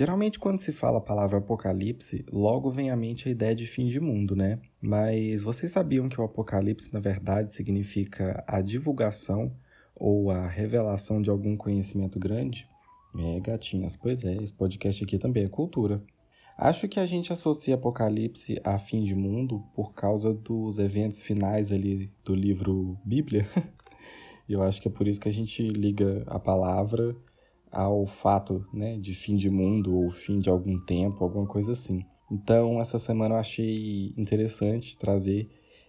Geralmente, quando se fala a palavra apocalipse, logo vem à mente a ideia de fim de mundo, né? Mas vocês sabiam que o apocalipse, na verdade, significa a divulgação ou a revelação de algum conhecimento grande? É, gatinhas, pois é, esse podcast aqui também é cultura. Acho que a gente associa Apocalipse a fim de mundo por causa dos eventos finais ali do livro Bíblia. Eu acho que é por isso que a gente liga a palavra ao fato né, de fim de mundo ou fim de algum tempo, alguma coisa assim. Então, essa semana eu achei interessante trazer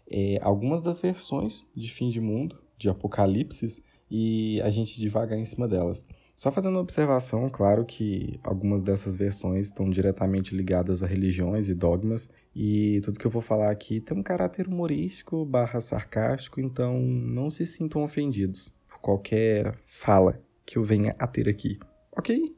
é, algumas das versões de fim de mundo, de Apocalipse, e a gente devagar em cima delas. Só fazendo uma observação, claro que algumas dessas versões estão diretamente ligadas a religiões e dogmas, e tudo que eu vou falar aqui tem um caráter humorístico barra sarcástico, então não se sintam ofendidos por qualquer fala que eu venha a ter aqui, ok?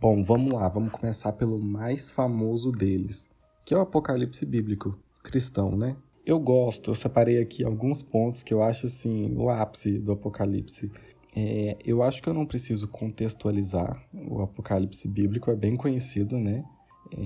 Bom, vamos lá, vamos começar pelo mais famoso deles, que é o Apocalipse Bíblico, cristão, né? Eu gosto, eu separei aqui alguns pontos que eu acho assim, o ápice do Apocalipse. É, eu acho que eu não preciso contextualizar. O Apocalipse bíblico é bem conhecido, né? É,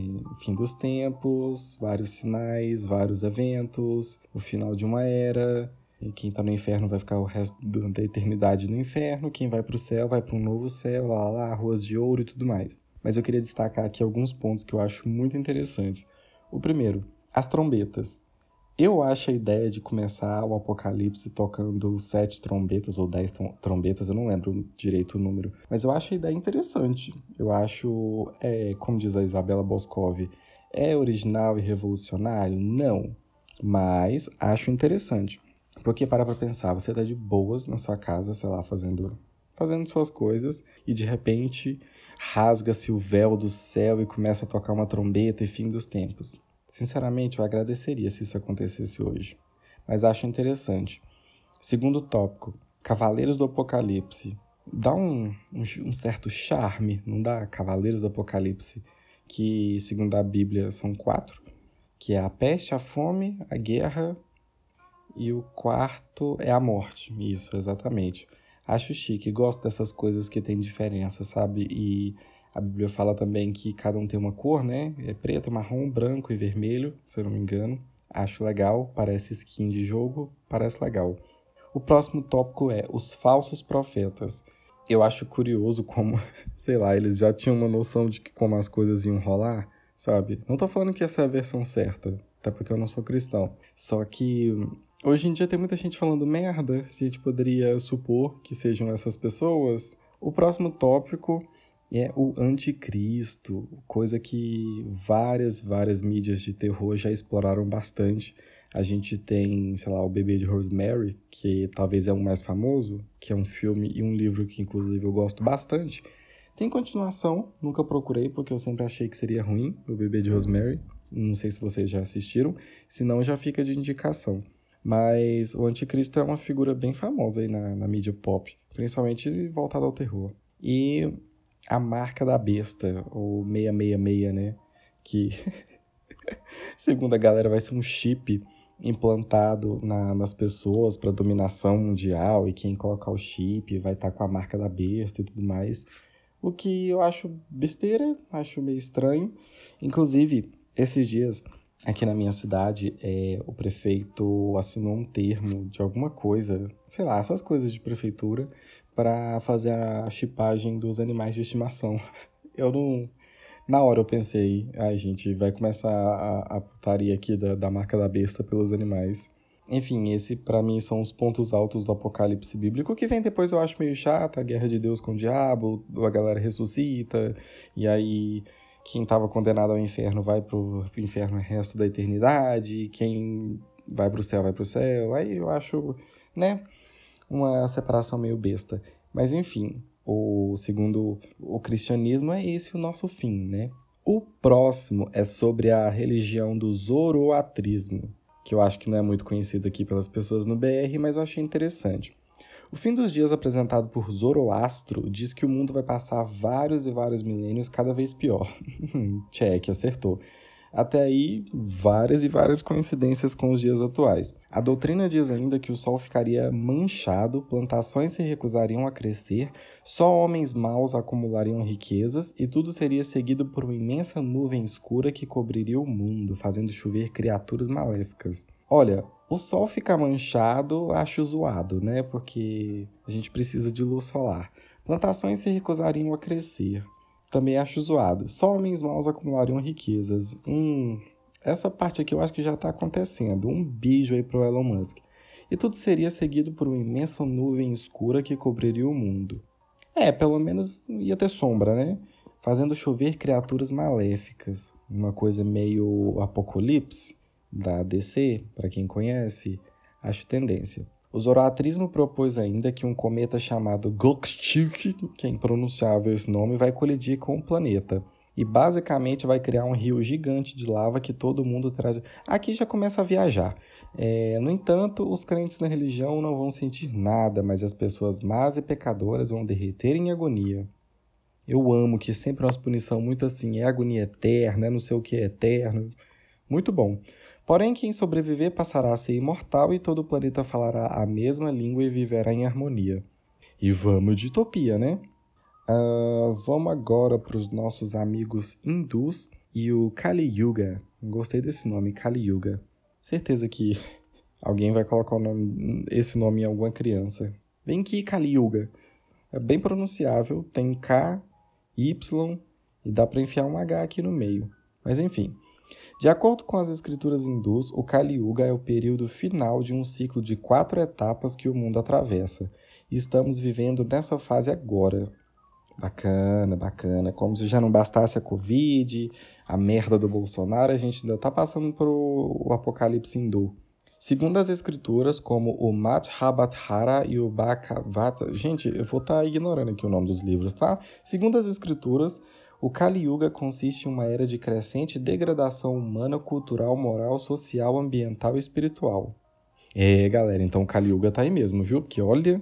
fim dos tempos, vários sinais, vários eventos, o final de uma era. E quem está no inferno vai ficar o resto da eternidade no inferno. Quem vai para o céu vai para um novo céu, lá, lá, ruas de ouro e tudo mais. Mas eu queria destacar aqui alguns pontos que eu acho muito interessantes. O primeiro, as trombetas. Eu acho a ideia de começar o Apocalipse tocando sete trombetas ou dez trombetas, eu não lembro direito o número, mas eu acho a ideia interessante. Eu acho, é, como diz a Isabela Boscov, é original e revolucionário? Não, mas acho interessante. Porque para pra pensar, você tá de boas na sua casa, sei lá, fazendo, fazendo suas coisas, e de repente rasga-se o véu do céu e começa a tocar uma trombeta e fim dos tempos. Sinceramente, eu agradeceria se isso acontecesse hoje, mas acho interessante. Segundo tópico, Cavaleiros do Apocalipse. Dá um, um, um, certo charme, não dá? Cavaleiros do Apocalipse, que, segundo a Bíblia, são quatro, que é a peste, a fome, a guerra e o quarto é a morte. Isso, exatamente. Acho chique, gosto dessas coisas que tem diferença, sabe? E a Bíblia fala também que cada um tem uma cor, né? É preto, marrom, branco e vermelho, se eu não me engano. Acho legal, parece skin de jogo, parece legal. O próximo tópico é os falsos profetas. Eu acho curioso como, sei lá, eles já tinham uma noção de que como as coisas iam rolar, sabe? Não tô falando que essa é a versão certa, até porque eu não sou cristão. Só que hoje em dia tem muita gente falando merda, a gente poderia supor que sejam essas pessoas. O próximo tópico é o anticristo, coisa que várias, várias mídias de terror já exploraram bastante. A gente tem, sei lá, o Bebê de Rosemary, que talvez é o mais famoso, que é um filme e um livro que inclusive eu gosto bastante. Tem continuação, nunca procurei porque eu sempre achei que seria ruim, o Bebê de Rosemary. Não sei se vocês já assistiram, se não já fica de indicação. Mas o anticristo é uma figura bem famosa aí na, na mídia pop, principalmente voltada ao terror. E a marca da besta, ou 666, né? Que, segundo a galera, vai ser um chip implantado na, nas pessoas para dominação mundial e quem colocar o chip vai estar tá com a marca da besta e tudo mais. O que eu acho besteira, acho meio estranho. Inclusive, esses dias, aqui na minha cidade, é, o prefeito assinou um termo de alguma coisa, sei lá, essas coisas de prefeitura, para fazer a chipagem dos animais de estimação. Eu não. Na hora eu pensei, ai gente, vai começar a, a putaria aqui da, da marca da besta pelos animais. Enfim, esse para mim são os pontos altos do apocalipse bíblico. O que vem depois eu acho meio chato, a guerra de Deus com o diabo, a galera ressuscita, e aí quem estava condenado ao inferno vai pro inferno o resto da eternidade, quem vai pro céu vai pro céu. Aí eu acho, né? uma separação meio besta. Mas enfim, o segundo o cristianismo é esse o nosso fim, né? O próximo é sobre a religião do zoroatrismo, que eu acho que não é muito conhecido aqui pelas pessoas no BR, mas eu achei interessante. O fim dos dias apresentado por Zoroastro diz que o mundo vai passar vários e vários milênios cada vez pior. Check, acertou. Até aí, várias e várias coincidências com os dias atuais. A doutrina diz ainda que o sol ficaria manchado, plantações se recusariam a crescer, só homens maus acumulariam riquezas e tudo seria seguido por uma imensa nuvem escura que cobriria o mundo, fazendo chover criaturas maléficas. Olha, o sol ficar manchado, acho zoado, né? Porque a gente precisa de luz solar. Plantações se recusariam a crescer. Também acho zoado. Só homens maus acumulariam riquezas. Hum, essa parte aqui eu acho que já está acontecendo. Um beijo aí pro Elon Musk. E tudo seria seguido por uma imensa nuvem escura que cobriria o mundo. É, pelo menos ia ter sombra, né? Fazendo chover criaturas maléficas. Uma coisa meio apocalipse da DC, para quem conhece, acho tendência. O zoroatrismo propôs ainda que um cometa chamado Gokchuk, que é impronunciável esse nome, vai colidir com o planeta. E basicamente vai criar um rio gigante de lava que todo mundo traz. Aqui já começa a viajar. É, no entanto, os crentes na religião não vão sentir nada, mas as pessoas más e pecadoras vão derreter em agonia. Eu amo que sempre é uma punição muito assim, é agonia eterna, é não sei o que é eterno. Muito bom. Porém, quem sobreviver passará a ser imortal e todo o planeta falará a mesma língua e viverá em harmonia. E vamos de utopia, né? Uh, vamos agora para os nossos amigos hindus e o Kali Yuga. Gostei desse nome, Kali Yuga. Certeza que alguém vai colocar nome, esse nome em alguma criança. Vem aqui, Kali Yuga. É bem pronunciável, tem K, Y e dá para enfiar um H aqui no meio. Mas enfim, de acordo com as escrituras hindus, o Kali Yuga é o período final de um ciclo de quatro etapas que o mundo atravessa. E estamos vivendo nessa fase agora. Bacana, bacana. Como se já não bastasse a Covid, a merda do Bolsonaro, a gente ainda está passando por o apocalipse hindu. Segundo as escrituras, como o Madhabhathara e o Bhagavata... Gente, eu vou estar tá ignorando aqui o nome dos livros, tá? Segundo as escrituras, o Kali Yuga consiste em uma era de crescente degradação humana, cultural, moral, social, ambiental e espiritual. É, galera, então o Kali Yuga tá aí mesmo, viu? Porque olha.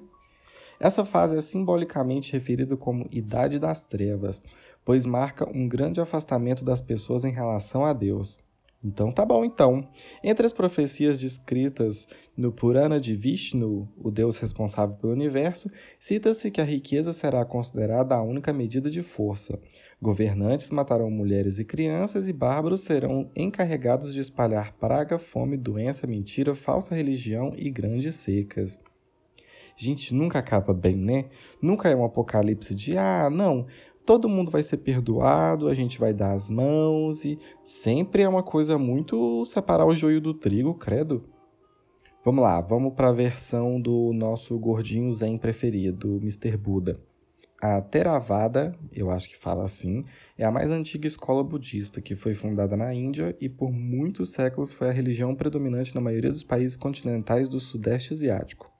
Essa fase é simbolicamente referida como Idade das Trevas, pois marca um grande afastamento das pessoas em relação a Deus. Então tá bom então. Entre as profecias descritas no Purana de Vishnu, o deus responsável pelo universo, cita-se que a riqueza será considerada a única medida de força. Governantes matarão mulheres e crianças e bárbaros serão encarregados de espalhar praga, fome, doença, mentira, falsa religião e grandes secas. Gente, nunca acaba bem, né? Nunca é um apocalipse de ah, não, todo mundo vai ser perdoado, a gente vai dar as mãos e sempre é uma coisa muito separar o joio do trigo, credo. Vamos lá, vamos para a versão do nosso gordinho zen preferido, Mr. Buda. A Theravada, eu acho que fala assim, é a mais antiga escola budista que foi fundada na Índia e por muitos séculos foi a religião predominante na maioria dos países continentais do Sudeste Asiático.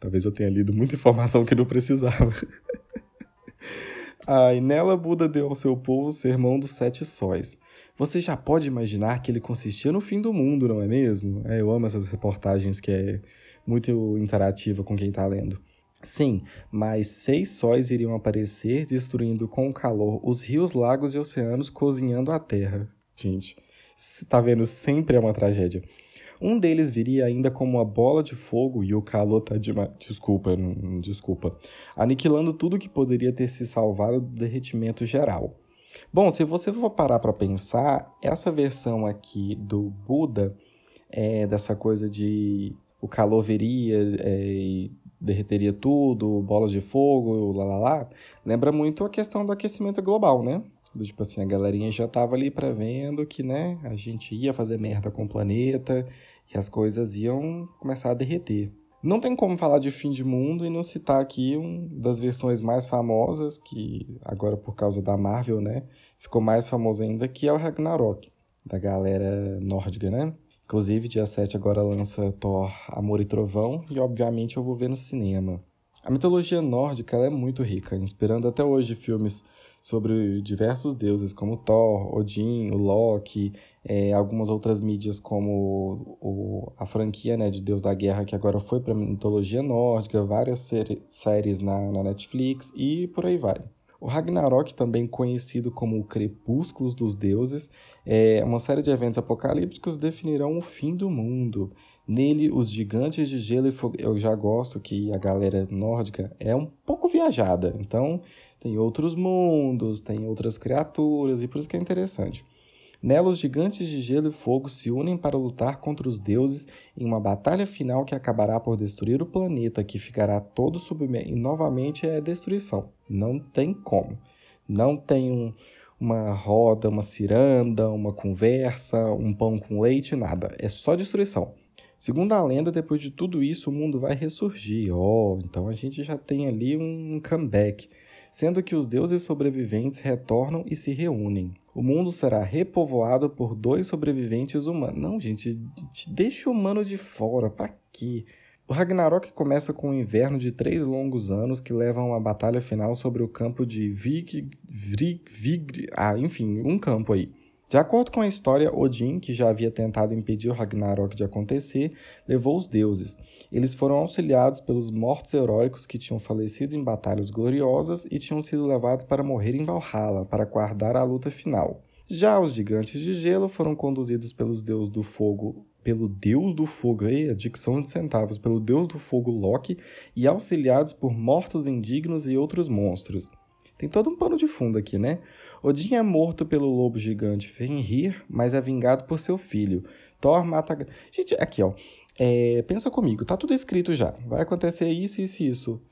Talvez eu tenha lido muita informação que não precisava. E nela Buda deu ao seu povo o sermão dos sete sóis. Você já pode imaginar que ele consistia no fim do mundo, não é mesmo? É, eu amo essas reportagens que é muito interativa com quem está lendo. Sim, mas seis sóis iriam aparecer, destruindo com o calor os rios, lagos e oceanos, cozinhando a terra. Gente, tá vendo? Sempre é uma tragédia. Um deles viria ainda como uma bola de fogo e o calor tá de desculpa, não, desculpa, aniquilando tudo que poderia ter se salvado do derretimento geral. Bom, se você for parar para pensar, essa versão aqui do Buda, é, dessa coisa de o calor viria é, e derreteria tudo, bolas de fogo, lá lá lá, lembra muito a questão do aquecimento global, né? Do, tipo assim, a galerinha já tava ali prevendo que, né, a gente ia fazer merda com o planeta e as coisas iam começar a derreter. Não tem como falar de fim de mundo e não citar aqui uma das versões mais famosas, que agora por causa da Marvel, né, ficou mais famoso ainda, que é o Ragnarok, da galera nórdica, né? Inclusive, dia 7 agora lança Thor Amor e Trovão, e obviamente eu vou ver no cinema. A mitologia nórdica é muito rica, inspirando até hoje filmes sobre diversos deuses, como Thor, Odin, o Loki, é, algumas outras mídias como o, a franquia né, de Deus da Guerra, que agora foi para mitologia nórdica, várias séries na, na Netflix e por aí vai. O Ragnarok, também conhecido como o Crepúsculos dos Deuses, é uma série de eventos apocalípticos definirão o fim do mundo. Nele, os gigantes de gelo e fogo. Eu já gosto que a galera nórdica é um pouco viajada, então tem outros mundos, tem outras criaturas, e por isso que é interessante. Nela, os gigantes de gelo e fogo se unem para lutar contra os deuses em uma batalha final que acabará por destruir o planeta, que ficará todo submerso. E novamente é destruição. Não tem como. Não tem um, uma roda, uma ciranda, uma conversa, um pão com leite, nada. É só destruição. Segundo a lenda, depois de tudo isso, o mundo vai ressurgir. Oh, então a gente já tem ali um comeback sendo que os deuses sobreviventes retornam e se reúnem. O mundo será repovoado por dois sobreviventes humanos. Não, gente, deixa o humano de fora, para quê? O Ragnarok começa com um inverno de três longos anos que leva a uma batalha final sobre o campo de Vig... Vig... Vig... Ah, enfim, um campo aí. De acordo com a história, Odin, que já havia tentado impedir o Ragnarok de acontecer, levou os deuses. Eles foram auxiliados pelos mortos heróicos que tinham falecido em batalhas gloriosas e tinham sido levados para morrer em Valhalla, para guardar a luta final. Já os gigantes de gelo foram conduzidos pelos deuses do fogo, pelo deus do fogo, aí, a dicção de centavos, pelo deus do fogo Loki, e auxiliados por mortos indignos e outros monstros. Tem todo um pano de fundo aqui, né? Odin é morto pelo lobo gigante Fenrir, mas é vingado por seu filho. Thor mata. Gente, aqui, ó. É, pensa comigo, tá tudo escrito já. Vai acontecer isso, isso e isso.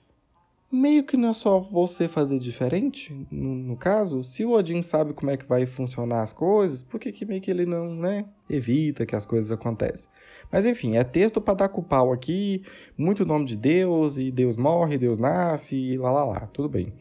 Meio que não é só você fazer diferente, no, no, caso. Se o Odin sabe como é que vai funcionar as coisas, por que, que meio que ele não, né, evita que as coisas aconteçam? Mas enfim, é texto para dar com pau aqui, muito nome de Deus, e Deus morre, Deus nasce, e lá lá lá, tudo bem.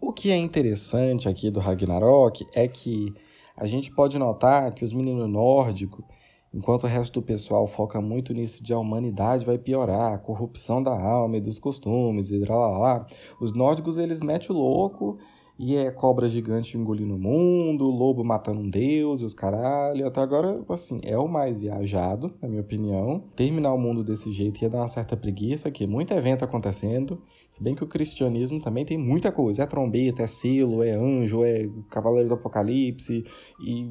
O que é interessante aqui do Ragnarok é que a gente pode notar que os meninos nórdicos, enquanto o resto do pessoal foca muito nisso de a humanidade vai piorar, a corrupção da alma e dos costumes e lá, lá, lá, os nórdicos eles metem o louco e é cobra gigante engolindo o mundo, lobo matando um deus e os caralho. Até agora, assim, é o mais viajado, na minha opinião. Terminar o mundo desse jeito ia dar uma certa preguiça, que muito evento acontecendo. Se bem que o cristianismo também tem muita coisa. É trombeta, é selo, é anjo, é cavaleiro do apocalipse e...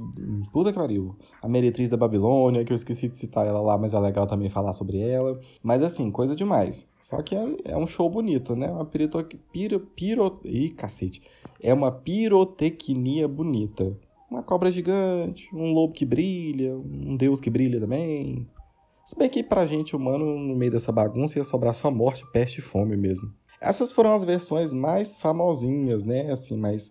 Puta que pariu. A meretriz da Babilônia, que eu esqueci de citar ela lá, mas é legal também falar sobre ela. Mas assim, coisa demais. Só que é, é um show bonito, né? Uma pirito... Piro... Piro... Ih, cacete é uma pirotecnia bonita. Uma cobra gigante, um lobo que brilha, um deus que brilha também. Se bem que pra gente humano, no meio dessa bagunça, ia sobrar só morte, peste e fome mesmo. Essas foram as versões mais famosinhas, né? Assim, mais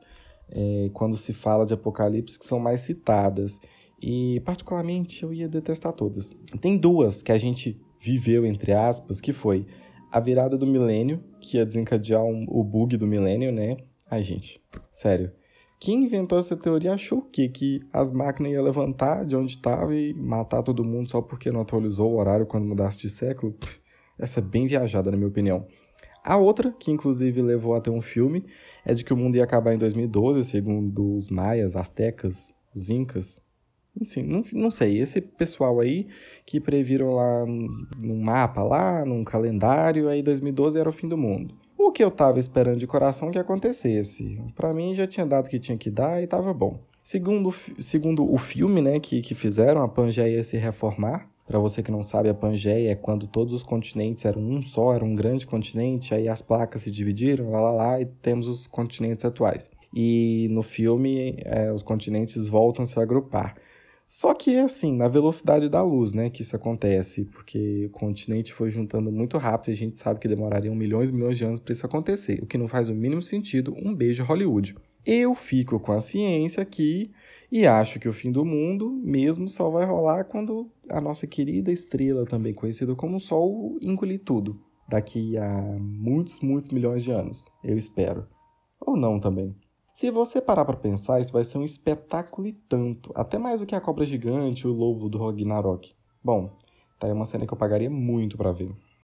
é, quando se fala de Apocalipse, que são mais citadas. E, particularmente, eu ia detestar todas. Tem duas que a gente viveu, entre aspas, que foi a virada do milênio, que ia desencadear um, o bug do milênio, né? Ai, gente, sério. Quem inventou essa teoria achou o quê? Que as máquinas iam levantar de onde estava e matar todo mundo só porque não atualizou o horário quando mudasse de século? Essa é bem viajada, na minha opinião. A outra, que inclusive levou a ter um filme, é de que o mundo ia acabar em 2012, segundo os maias, astecas, os incas. Enfim, não, não sei. Esse pessoal aí que previram lá num mapa, lá, num calendário, aí 2012 era o fim do mundo. O que eu tava esperando de coração que acontecesse. Para mim já tinha dado o que tinha que dar e tava bom. Segundo, segundo o filme, né, que, que fizeram, a Pangeia ia se reformar. Para você que não sabe, a Pangeia é quando todos os continentes eram um só, era um grande continente, aí as placas se dividiram, lá lá lá, e temos os continentes atuais. E no filme, é, os continentes voltam a se agrupar. Só que assim, na velocidade da luz, né, que isso acontece, porque o continente foi juntando muito rápido e a gente sabe que demorariam milhões e milhões de anos para isso acontecer, o que não faz o mínimo sentido. Um beijo Hollywood. Eu fico com a ciência aqui e acho que o fim do mundo mesmo só vai rolar quando a nossa querida estrela, também conhecida como Sol, engolir tudo. Daqui a muitos, muitos milhões de anos. Eu espero. Ou não também. Se você parar para pensar, isso vai ser um espetáculo e tanto, até mais do que a cobra gigante e o lobo do Ragnarok. Bom, tá aí uma cena que eu pagaria muito para ver.